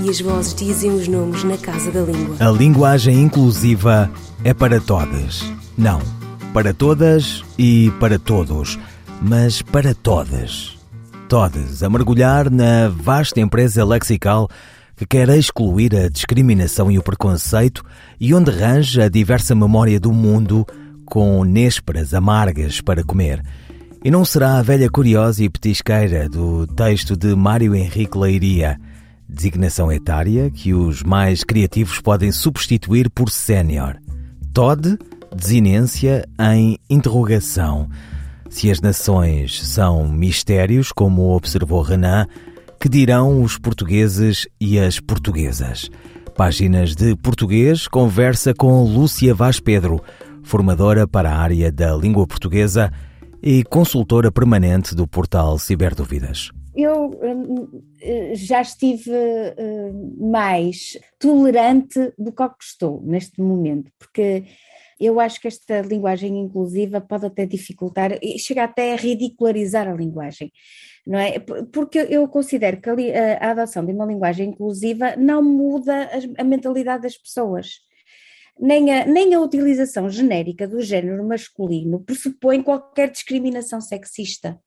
e as vozes dizem os nomes na casa da língua. A linguagem inclusiva é para todas. Não, para todas e para todos, mas para todas. Todas a mergulhar na vasta empresa lexical que quer excluir a discriminação e o preconceito e onde arranja a diversa memória do mundo com nésperas amargas para comer. E não será a velha curiosa e petisqueira do texto de Mário Henrique Leiria, designação etária que os mais criativos podem substituir por sénior. Todd, desinência em interrogação. Se as nações são mistérios, como observou Renan, que dirão os portugueses e as portuguesas? Páginas de português conversa com Lúcia Vaz Pedro, formadora para a área da língua portuguesa e consultora permanente do portal Ciberdúvidas. Eu hum, já estive hum, mais tolerante do que estou neste momento, porque eu acho que esta linguagem inclusiva pode até dificultar e chega até a ridicularizar a linguagem, não é? Porque eu considero que a, a adoção de uma linguagem inclusiva não muda a mentalidade das pessoas. Nem a, nem a utilização genérica do género masculino pressupõe qualquer discriminação sexista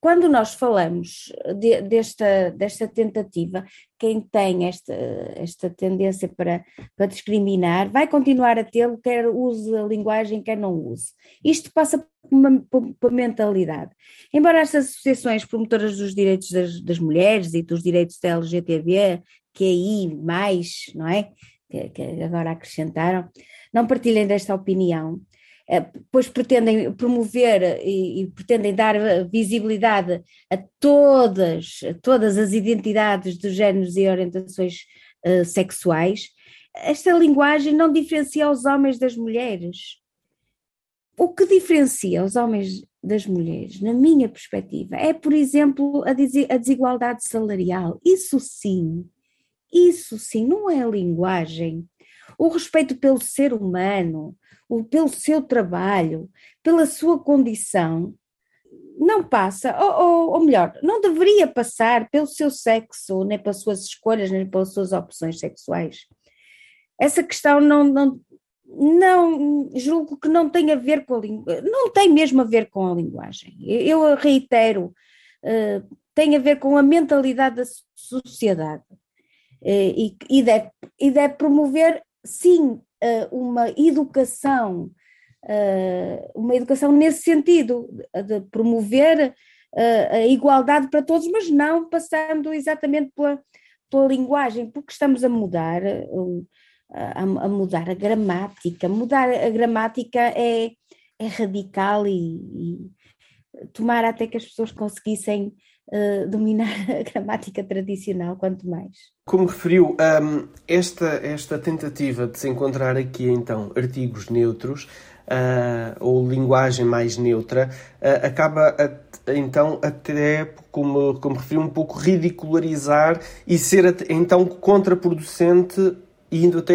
quando nós falamos de, desta, desta tentativa, quem tem esta, esta tendência para, para discriminar vai continuar a tê-lo, quer use a linguagem, quer não use. Isto passa por uma, por uma mentalidade. Embora estas associações promotoras dos direitos das, das mulheres e dos direitos da LGTB, que aí mais, não é? Que, que agora acrescentaram, não partilhem desta opinião. Eh, pois pretendem promover e, e, pretendem dar visibilidade a todas, a todas as identidades dos géneros e orientações uh, sexuais, esta linguagem não diferencia os homens das mulheres. O que diferencia os homens das mulheres, na minha perspectiva, é, por exemplo, a desigualdade salarial. Isso sim, isso sim, não é a linguagem. O respeito pelo ser humano, pelo seu trabalho, pela sua condição, não passa, ou, ou, ou, melhor, não deveria passar pelo seu sexo, nem pelas suas escolhas, nem pelas suas opções sexuais. Essa questão não, não, não julgo que não tem a ver com a linguagem, não tem mesmo a ver com a linguagem. Eu reitero, uh, tem a ver com a mentalidade da sociedade uh, e, e, deve, e deve promover, sim, uma educação, uh, uma educação nesse sentido, de promover uh, a igualdade para todos, mas não passando exatamente pela, pela linguagem, porque estamos a mudar, a, mudar a gramática. Mudar a gramática é, é radical e, e tomar até que as pessoas conseguissem uh, dominar a gramática tradicional, quanto mais. Como referiu, um, esta, esta tentativa de se encontrar aqui então artigos neutros uh, ou linguagem mais neutra uh, acaba a, então até, como, como referiu, um pouco ridicularizar e ser então contraproducente indo até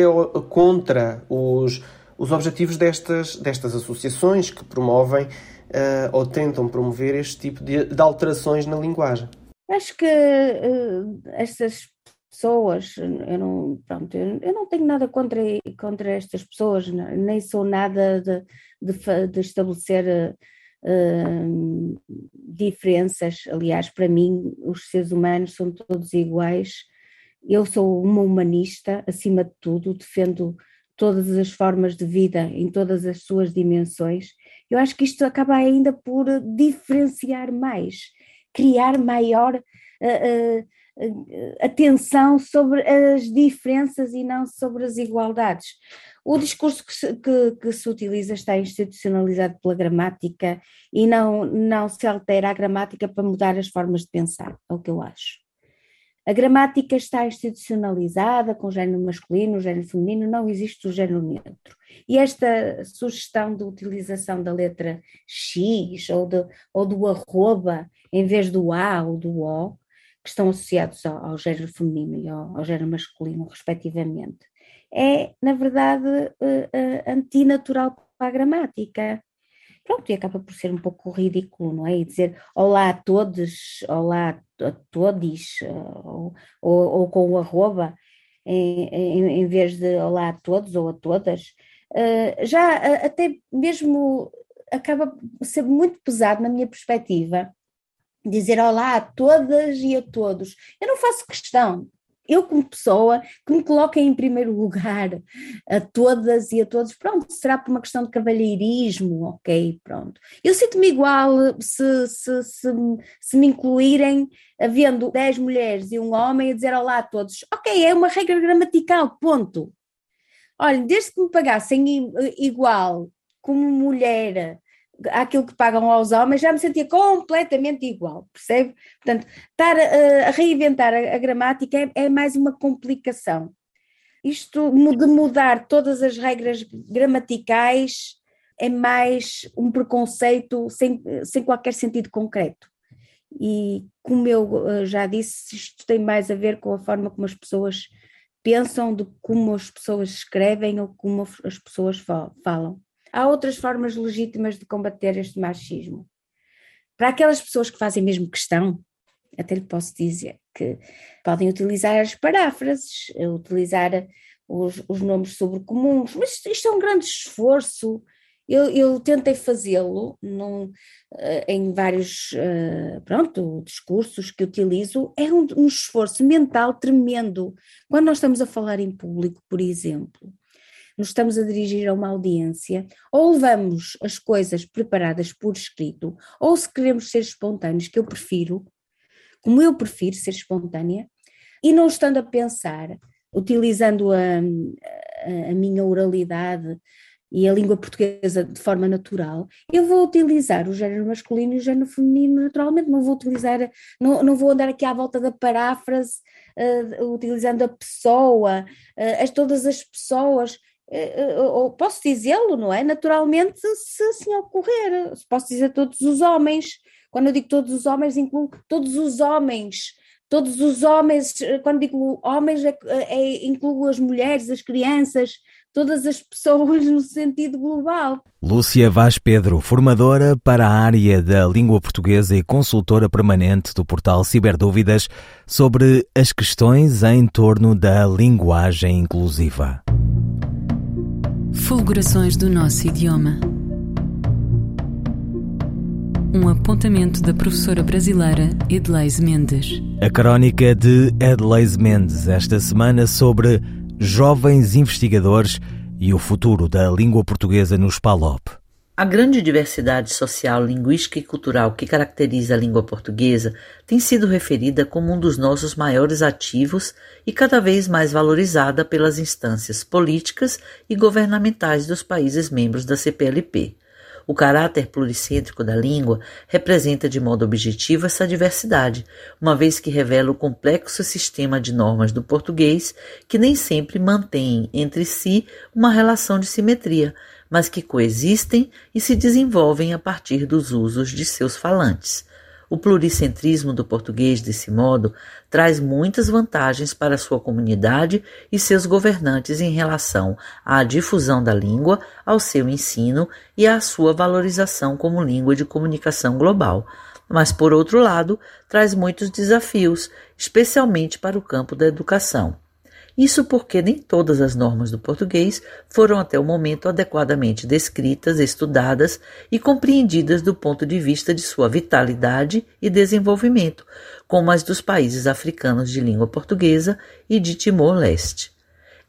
contra os, os objetivos destas, destas associações que promovem uh, ou tentam promover este tipo de, de alterações na linguagem? Acho que uh, pessoas, eu não, pronto, eu, não tenho nada contra, contra estas pessoas, nem sou nada de, de, de estabelecer uh, diferenças. Aliás, para mim, os seres humanos são todos iguais. Eu sou uma humanista, acima de tudo, defendo todas as formas de vida em todas as suas dimensões eu acho que isto acaba ainda por diferenciar mais, criar maior uh, uh, atenção sobre as diferenças e não sobre as igualdades. O discurso que se, que, que se, utiliza está institucionalizado pela gramática e não, não se altera a gramática para mudar as formas de pensar, é o que eu acho. A gramática está institucionalizada com género masculino, género feminino, não existe o género neutro. E esta sugestão de utilização da letra X ou, de, ou do arroba em vez do A ou do O, que estão associados ao, ao género feminino e ao, ao género masculino, respectivamente, é, na verdade, uh, uh, antinatural para a gramática. Pronto, e acaba por ser um pouco ridículo, não é? E dizer olá a todos, olá a todos, ou, ou, ou com o arroba, em, em, em, vez de olá a todos ou a todas, uh, já até mesmo acaba por ser muito pesado na minha perspectiva dizer olá a todas e a todos. Eu não faço questão, eu como pessoa, que me coloquem em primeiro lugar a todas e a todos, pronto, será por uma questão de cavalheirismo, ok, pronto. Eu sinto-me igual se, se, se, se, me incluírem havendo 10 mulheres e um homem a dizer olá a todos, ok, é uma regra gramatical, ponto. Olha, desde que me pagassem igual como mulher àquilo que pagam aos homens, já me sentia completamente igual, percebe? Portanto, estar a, a reinventar a, a gramática é, é, mais uma complicação. Isto de mudar todas as regras gramaticais é mais um preconceito sem, sem qualquer sentido concreto. E como eu eh, já disse, isto tem mais a ver com a forma como as pessoas pensam que como as pessoas escrevem ou como as pessoas falam. Há outras formas legítimas de combater este machismo. Para aquelas pessoas que fazem mesmo questão, até lhe posso dizer que podem utilizar as paráfrases, utilizar os, os nomes sobrecomuns, mas isto é um grande esforço. Eu, eu tentei fazê-lo uh, em vários uh, pronto, discursos que utilizo, é um, um esforço mental tremendo. Quando nós estamos a falar em público, por exemplo, nos estamos a dirigir a uma audiência, ou levamos as coisas preparadas por escrito, ou se queremos ser espontâneos, que eu prefiro, como eu prefiro ser espontânea, e não estando a pensar, utilizando a, a, a minha oralidade e a língua portuguesa de forma natural, eu vou utilizar o género masculino e o género feminino naturalmente, não vou utilizar, não, não vou andar aqui à volta da paráfrase, uh, utilizando a pessoa, uh, as, todas as pessoas, ou posso dizê-lo, não é? Naturalmente, se assim ocorrer, posso dizer todos os homens. Quando eu digo todos os homens, incluo todos os homens. Todos os homens, eh, quando digo homens, é, é, incluo as mulheres, as crianças, todas as pessoas no sentido global. Lúcia Vaz Pedro, formadora para a área da língua portuguesa e consultora permanente do portal Ciberdúvidas sobre as questões em torno da linguagem inclusiva. Fulgurações do nosso idioma. Um apontamento da professora brasileira Edleise Mendes. A crónica de Edleise Mendes esta semana sobre jovens investigadores e o futuro da língua portuguesa no PALOP. A grande diversidade social, linguística e cultural que caracteriza a língua portuguesa tem sido referida como um dos nossos maiores ativos e cada vez mais valorizada pelas instâncias políticas e governamentais dos países membros da CPLP. O caráter pluricêntrico da língua representa de modo objetivo essa diversidade, uma vez que revela o complexo sistema de normas do português que nem sempre mantém entre si uma relação de simetria, mas que coexistem e se desenvolvem a partir dos usos de seus falantes. O pluricentrismo do português, desse modo, traz muitas vantagens para sua comunidade e seus governantes em relação à difusão da língua, ao seu ensino e à sua valorização como língua de comunicação global. Mas, por outro lado, traz muitos desafios, especialmente para o campo da educação. Isso porque nem todas as normas do português foram até o momento adequadamente descritas, estudadas e compreendidas do ponto de vista de sua vitalidade e desenvolvimento, como as dos países africanos de língua portuguesa e de Timor-Leste.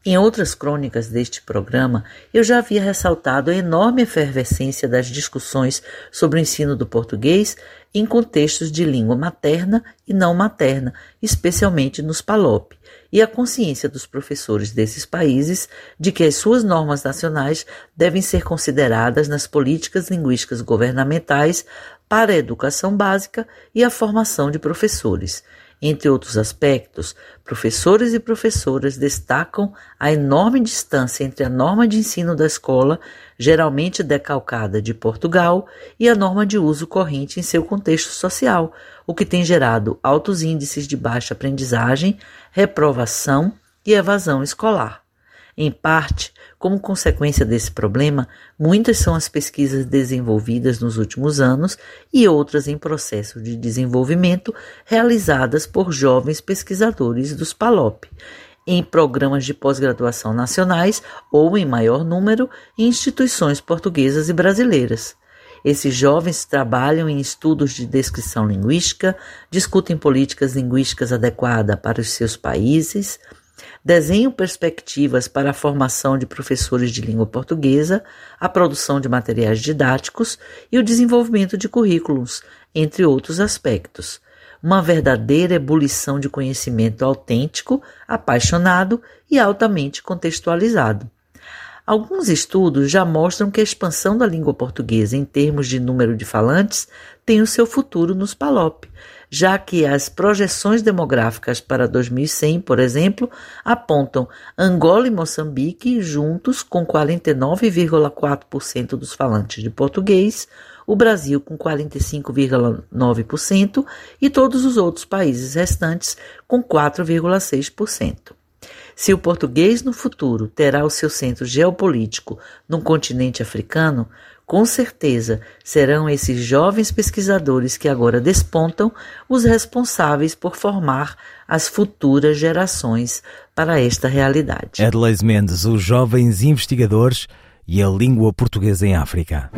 Em outras crônicas deste programa, eu já havia ressaltado a enorme efervescência das discussões sobre o ensino do português em contextos de língua materna e não materna, especialmente nos PALOP, e a consciência dos professores desses países de que as suas normas nacionais devem ser consideradas nas políticas linguísticas governamentais para a educação básica e a formação de professores. Entre outros aspectos, professores e professoras destacam a enorme distância entre a norma de ensino da escola, geralmente decalcada de Portugal, e a norma de uso corrente em seu contexto social, o que tem gerado altos índices de baixa aprendizagem, reprovação e evasão escolar. Em parte, como consequência desse problema, muitas são as pesquisas desenvolvidas nos últimos anos e outras em processo de desenvolvimento realizadas por jovens pesquisadores dos PALOP, em programas de pós-graduação nacionais ou, em maior número, em instituições portuguesas e brasileiras. Esses jovens trabalham em estudos de descrição linguística, discutem políticas linguísticas adequadas para os seus países, desenham perspectivas para a formação de professores de língua portuguesa, a produção de materiais didáticos e o desenvolvimento de currículos, entre outros aspectos. Uma verdadeira ebulição de conhecimento autêntico, apaixonado e altamente contextualizado. Alguns estudos já mostram que a expansão da língua portuguesa em termos de número de falantes tem o seu futuro nos PALOP, já que as projeções demográficas para 2100, por exemplo, apontam Angola e Moçambique juntos com 49,4% dos falantes de português, o Brasil com 45,9% e todos os outros países restantes com 4,6%. Se o português no futuro terá o seu centro geopolítico no continente africano, com certeza serão esses jovens pesquisadores que agora despontam os responsáveis por formar as futuras gerações para esta realidade. Adelaide Mendes, os jovens investigadores e a língua portuguesa em África.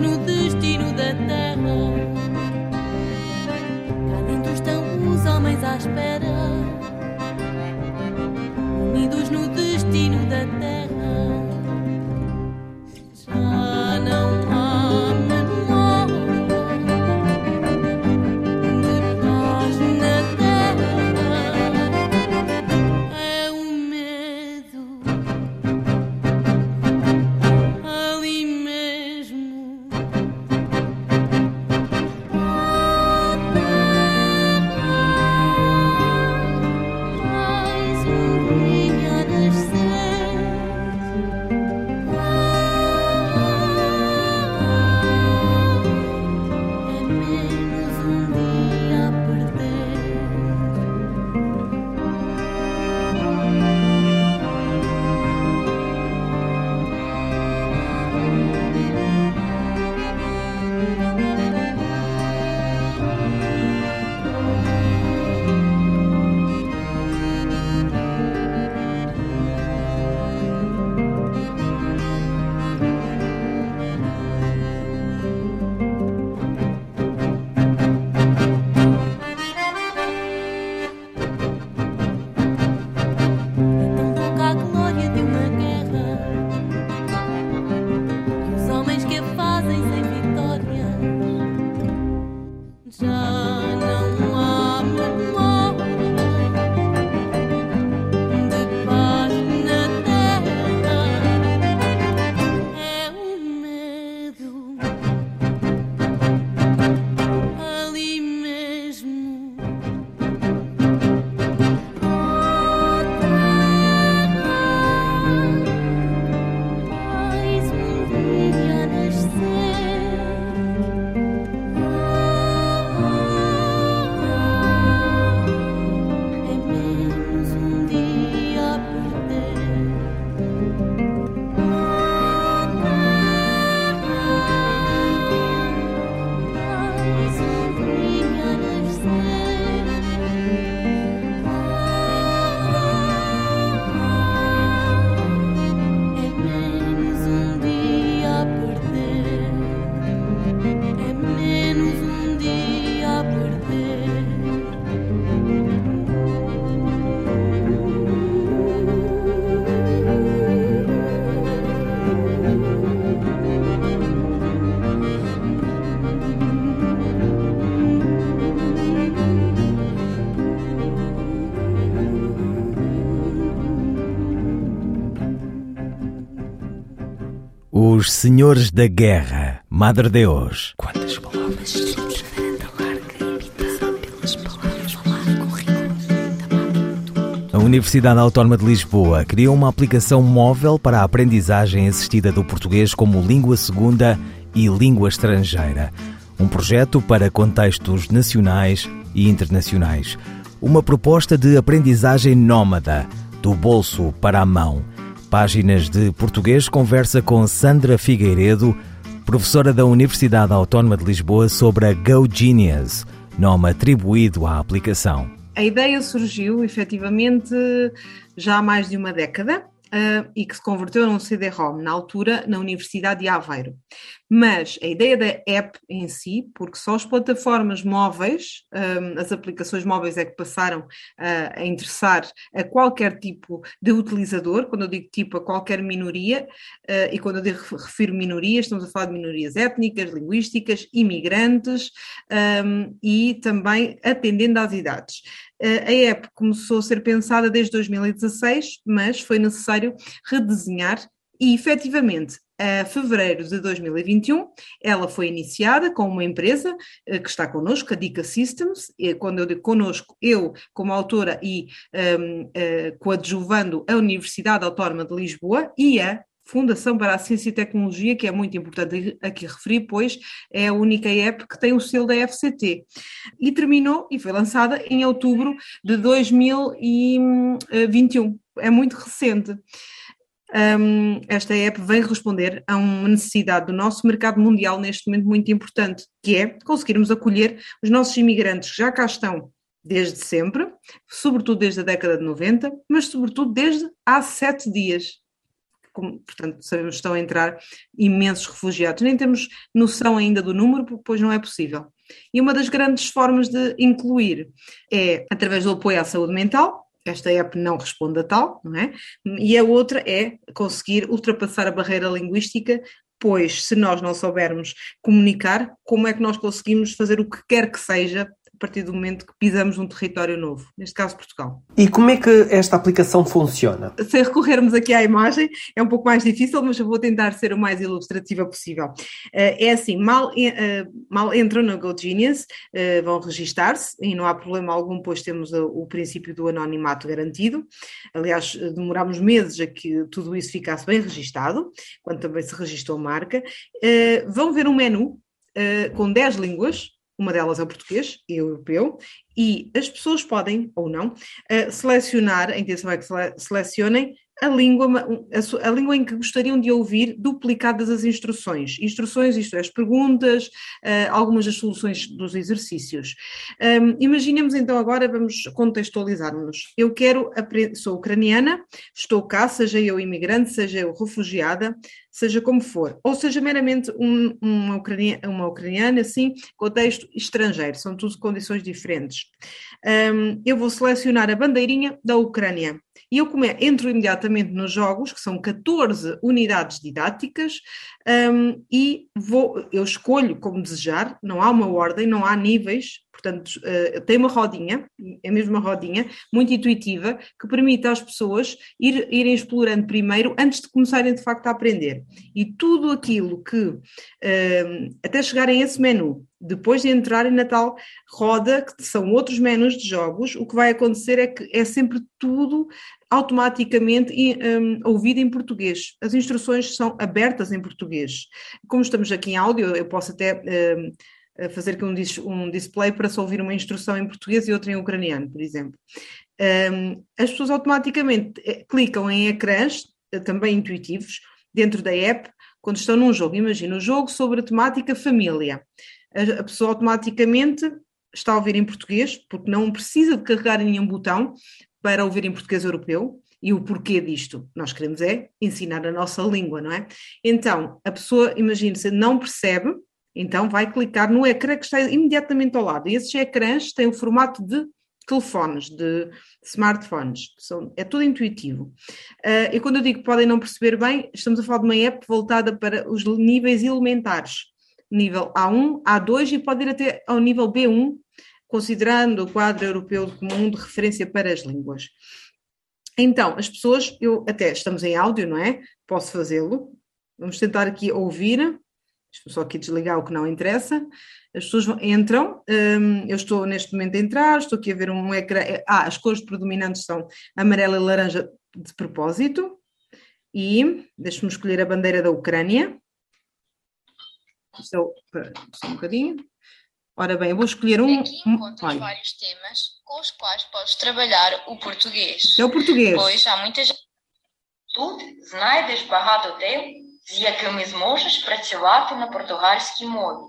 no destino da terra. Cá dentro estão os homens à espera. Os Senhores da Guerra, Madre Deus. Quantas palavras? A Universidade Autónoma de Lisboa criou uma aplicação móvel para a aprendizagem assistida do português como língua segunda e língua estrangeira. Um projeto para contextos nacionais e internacionais. Uma proposta de aprendizagem nómada, do bolso para a mão. Páginas de Português conversa com Sandra Figueiredo, professora da Universidade Autónoma de Lisboa, sobre a Go Genius, nome atribuído à aplicação. A ideia surgiu efetivamente já há mais de uma década uh, e que se converteu num CD-ROM na altura na Universidade de Aveiro. Mas a ideia da app em si, porque só as plataformas móveis, um, as aplicações móveis é que passaram uh, a interessar a qualquer tipo de utilizador, quando eu digo tipo a qualquer minoria, uh, e quando eu digo, refiro minorias, estamos a falar de minorias étnicas, linguísticas, imigrantes um, e também atendendo às idades. A app começou a ser pensada desde 2016, mas foi necessário redesenhar e efetivamente a fevereiro de 2021, ela foi iniciada com uma empresa uh, que está connosco, a Dica Systems, e quando eu digo connosco, eu como autora e um, uh, coadjuvando a Universidade Autónoma de Lisboa e a Fundação para a Ciência e Tecnologia, que é muito importante aqui referir, pois é a única app que tem o selo da FCT. E terminou e foi lançada em outubro de 2021. É muito recente um, esta app vem responder a uma necessidade do nosso mercado mundial neste momento muito importante, que é conseguirmos acolher os nossos imigrantes que já cá estão desde sempre, sobretudo desde a década de 90, mas sobretudo desde há sete dias. Como, portanto, sabemos estão a entrar imensos refugiados. Nem temos noção ainda do número, pois não é possível. E uma das grandes formas de incluir é através do apoio à saúde mental, esta app não responde a tal, não é? E a outra é conseguir ultrapassar a barreira linguística, pois se nós não soubermos comunicar, como é que nós conseguimos fazer o que quer que seja a partir do momento que pisamos um território novo, neste caso Portugal. E como é que esta aplicação funciona? Se recorrermos aqui à imagem, é um pouco mais difícil, mas eu vou tentar ser o mais ilustrativa possível. Eh, é assim, mal, eh, mal entram no GoGenius, eh, vão registar-se e não há problema algum, pois temos o princípio do anonimato garantido. Aliás, demorámos meses a que tudo isso ficasse bem registado, quando também se registrou a marca. Vão ver um menu com 10 línguas, uma delas é o português e o europeu, e as pessoas podem, ou não, uh, selecionar, a intenção é que selecionem a língua, a, a, língua em que gostariam de ouvir duplicadas as instruções. Instruções, isto é, as perguntas, uh, algumas das soluções dos exercícios. Um, imaginemos então agora, vamos contextualizar-nos. Eu quero, sou ucraniana, estou cá, seja eu imigrante, seja eu refugiada, seja como for, ou seja meramente um, uma, ucraniana, uma ucraniana, assim, contexto estrangeiro, são tudo condições diferentes. Um, eu vou selecionar a bandeirinha da Ucrânia e eu come, entro imediatamente nos jogos, que são 14 unidades didáticas, um, e vou, eu escolho como desejar, não há uma ordem, não há níveis, portanto, uh, tem uma rodinha, é mesmo uma rodinha, muito intuitiva, que permite às pessoas ir, irem explorando primeiro, antes de começarem de facto a aprender. E tudo aquilo que, uh, até chegarem a esse menu, depois de entrarem na tal roda, que são outros menus de jogos, o que vai acontecer é que é sempre tudo automaticamente um, ouvido em português. As instruções são abertas em português. Como estamos aqui em áudio, eu posso até um, fazer aqui um, dis um, display para se ouvir uma instrução em português e outra em ucraniano, por exemplo. Um, as pessoas automaticamente eh, clicam em ecrãs, eh, também intuitivos, dentro da app, quando estão num jogo. Imagina um jogo sobre a temática família. A, a pessoa automaticamente está a ouvir em português, porque não precisa de carregar em nenhum botão, para ouvir em português europeu. E o porquê disto? Nós queremos é ensinar a nossa língua, não é? Então, a pessoa, imagine-se, não percebe, então vai clicar no ecrã que está imediatamente ao lado. E esses ecrãs têm o formato de telefones, de smartphones, São, é tudo intuitivo. Uh, e quando eu digo que podem não perceber bem, estamos a falar de uma app voltada para os níveis elementares, nível A1, A2 e pode ir até ao nível B1, considerando o quadro europeu comum de referência para as línguas. Então, as pessoas, eu até estamos em áudio, não é? Posso fazê-lo. Vamos tentar aqui ouvir. Estou só aqui desligar o que não interessa. As pessoas entram, hum, eu estou neste momento a entrar, estou aqui a ver um ecrã. Eh, ah, as cores predominantes são amarela e laranja de propósito. E deixe-me escolher a bandeira da Ucrânia. Estou, só um bocadinho. Ora bem, eu vou escolher um. Aqui encontras um, vários temas com os quais podes trabalhar o português. É o português. Pois há muitas. Tu znajdes barrado teu з якими зможеш працювати на португальській мові.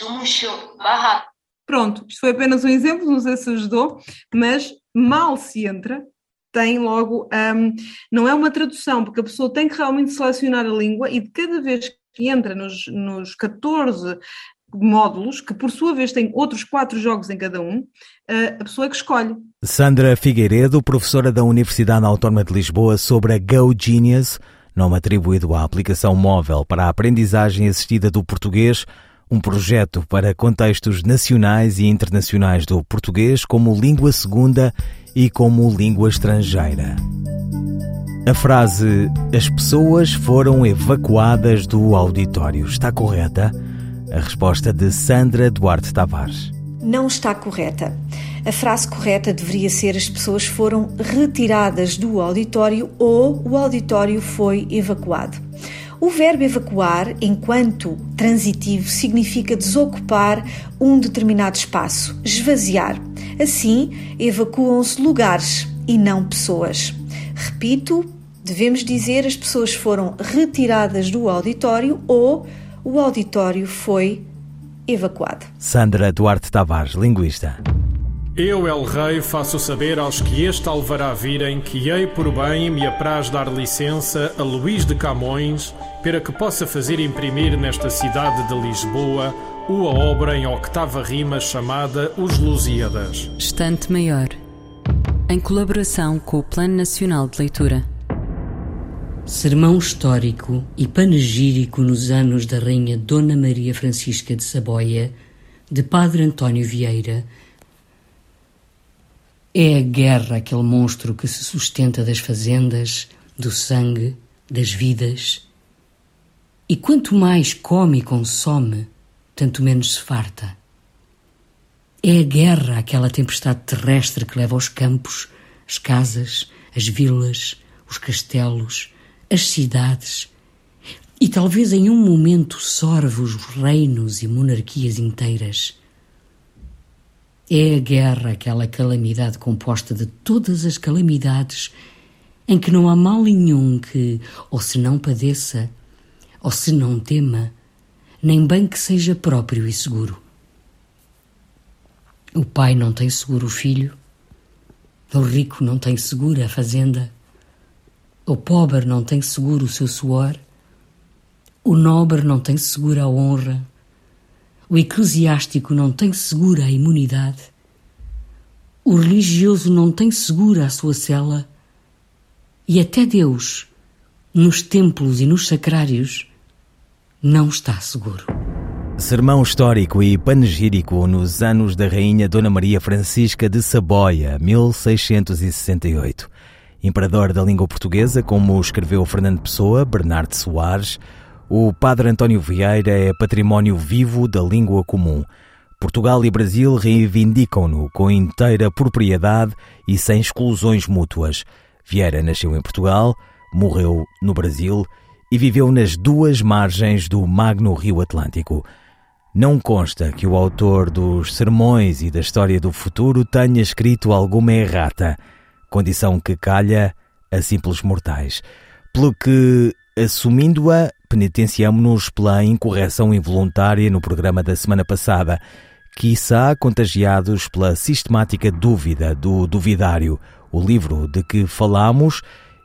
Тому що багато. Pronto, isto foi apenas um exemplo, não sei se ajudou, mas mal se entra, tem logo. Um, não é uma tradução, porque a pessoa tem que realmente selecionar a língua e de cada vez que entra nos, nos 14 módulos, que por sua vez têm outros quatro jogos em cada um, a pessoa é que escolhe. Sandra Figueiredo, professora da Universidade Autónoma de Lisboa, sobre a Go Genius, nome atribuído à aplicação móvel para a aprendizagem assistida do português, um projeto para contextos nacionais e internacionais do português como língua segunda e como língua estrangeira. A frase As pessoas foram evacuadas do auditório está correta? A resposta de Sandra Duarte Tavares. Não está correta. A frase correta deveria ser: as pessoas foram retiradas do auditório ou o auditório foi evacuado. O verbo evacuar, enquanto transitivo, significa desocupar um determinado espaço, esvaziar. Assim, evacuam-se lugares e não pessoas. Repito, devemos dizer as pessoas foram retiradas do auditório ou o auditório foi evacuado. Sandra Duarte Tavares, linguista. Eu, El Rei, faço saber aos que este alvará virem que hei por bem me apraz dar licença a Luís de Camões para que possa fazer imprimir nesta cidade de Lisboa uma obra em octava rima chamada Os Lusíadas. Estante Maior, em colaboração com o Plano Nacional de Leitura. Sermão histórico e panegírico nos anos da Rainha Dona Maria Francisca de Saboia, de Padre António Vieira. É a guerra aquele monstro que se sustenta das fazendas, do sangue, das vidas. E quanto mais come e consome, tanto menos se farta. É a guerra aquela tempestade terrestre que leva os campos, as casas, as vilas, os castelos, as cidades e talvez em um momento sorve os reinos e monarquias inteiras. É a guerra aquela calamidade composta de todas as calamidades em que não há mal nenhum que, ou se não padeça, ou se não tema, nem bem que seja próprio e seguro. O pai não tem seguro o filho, o rico não tem segura a fazenda, o pobre não tem seguro o seu suor, o nobre não tem segura a honra, o eclesiástico não tem segura a imunidade, o religioso não tem segura a sua cela, e até Deus, nos templos e nos sacrários, não está seguro. Sermão histórico e panegírico nos anos da Rainha Dona Maria Francisca de Saboia, 1668 imperador da língua portuguesa, como escreveu Fernando Pessoa, Bernardo Soares, o Padre António Vieira é património vivo da língua comum. Portugal e Brasil reivindicam-no com inteira propriedade e sem exclusões mútuas. Vieira nasceu em Portugal, morreu no Brasil e viveu nas duas margens do magno Rio Atlântico. Não consta que o autor dos Sermões e da História do Futuro tenha escrito alguma errata condição que calha a simples mortais. Pelo que, assumindo-a, penitenciamo-nos pela incorreção involuntária no programa da semana passada, quiçá contagiados pela sistemática dúvida do Duvidário, o livro de que falamos,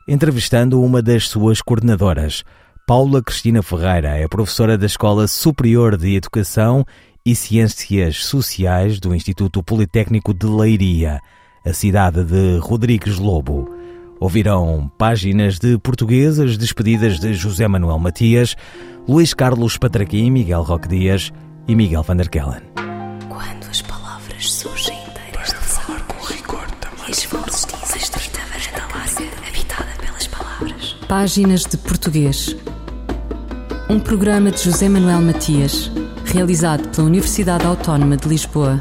entrevistando uma das suas coordenadoras. Paula Cristina Ferreira é professora da Escola Superior de Educação e Ciências Sociais do Instituto Politécnico de Leiria a cidade de Rodrigues Lobo. Ouvirão páginas de portuguesas despedidas de José Manuel Matias, Luís Carlos Patraquim, Miguel Roque Dias e Miguel van der Kellen. Quando as palavras surgem inteiras Para falar com rigor também. Esforços varanda larga, habitada pelas palavras. Páginas de português. Um programa de José Manuel Matias, realizado pela Universidade Autónoma de Lisboa.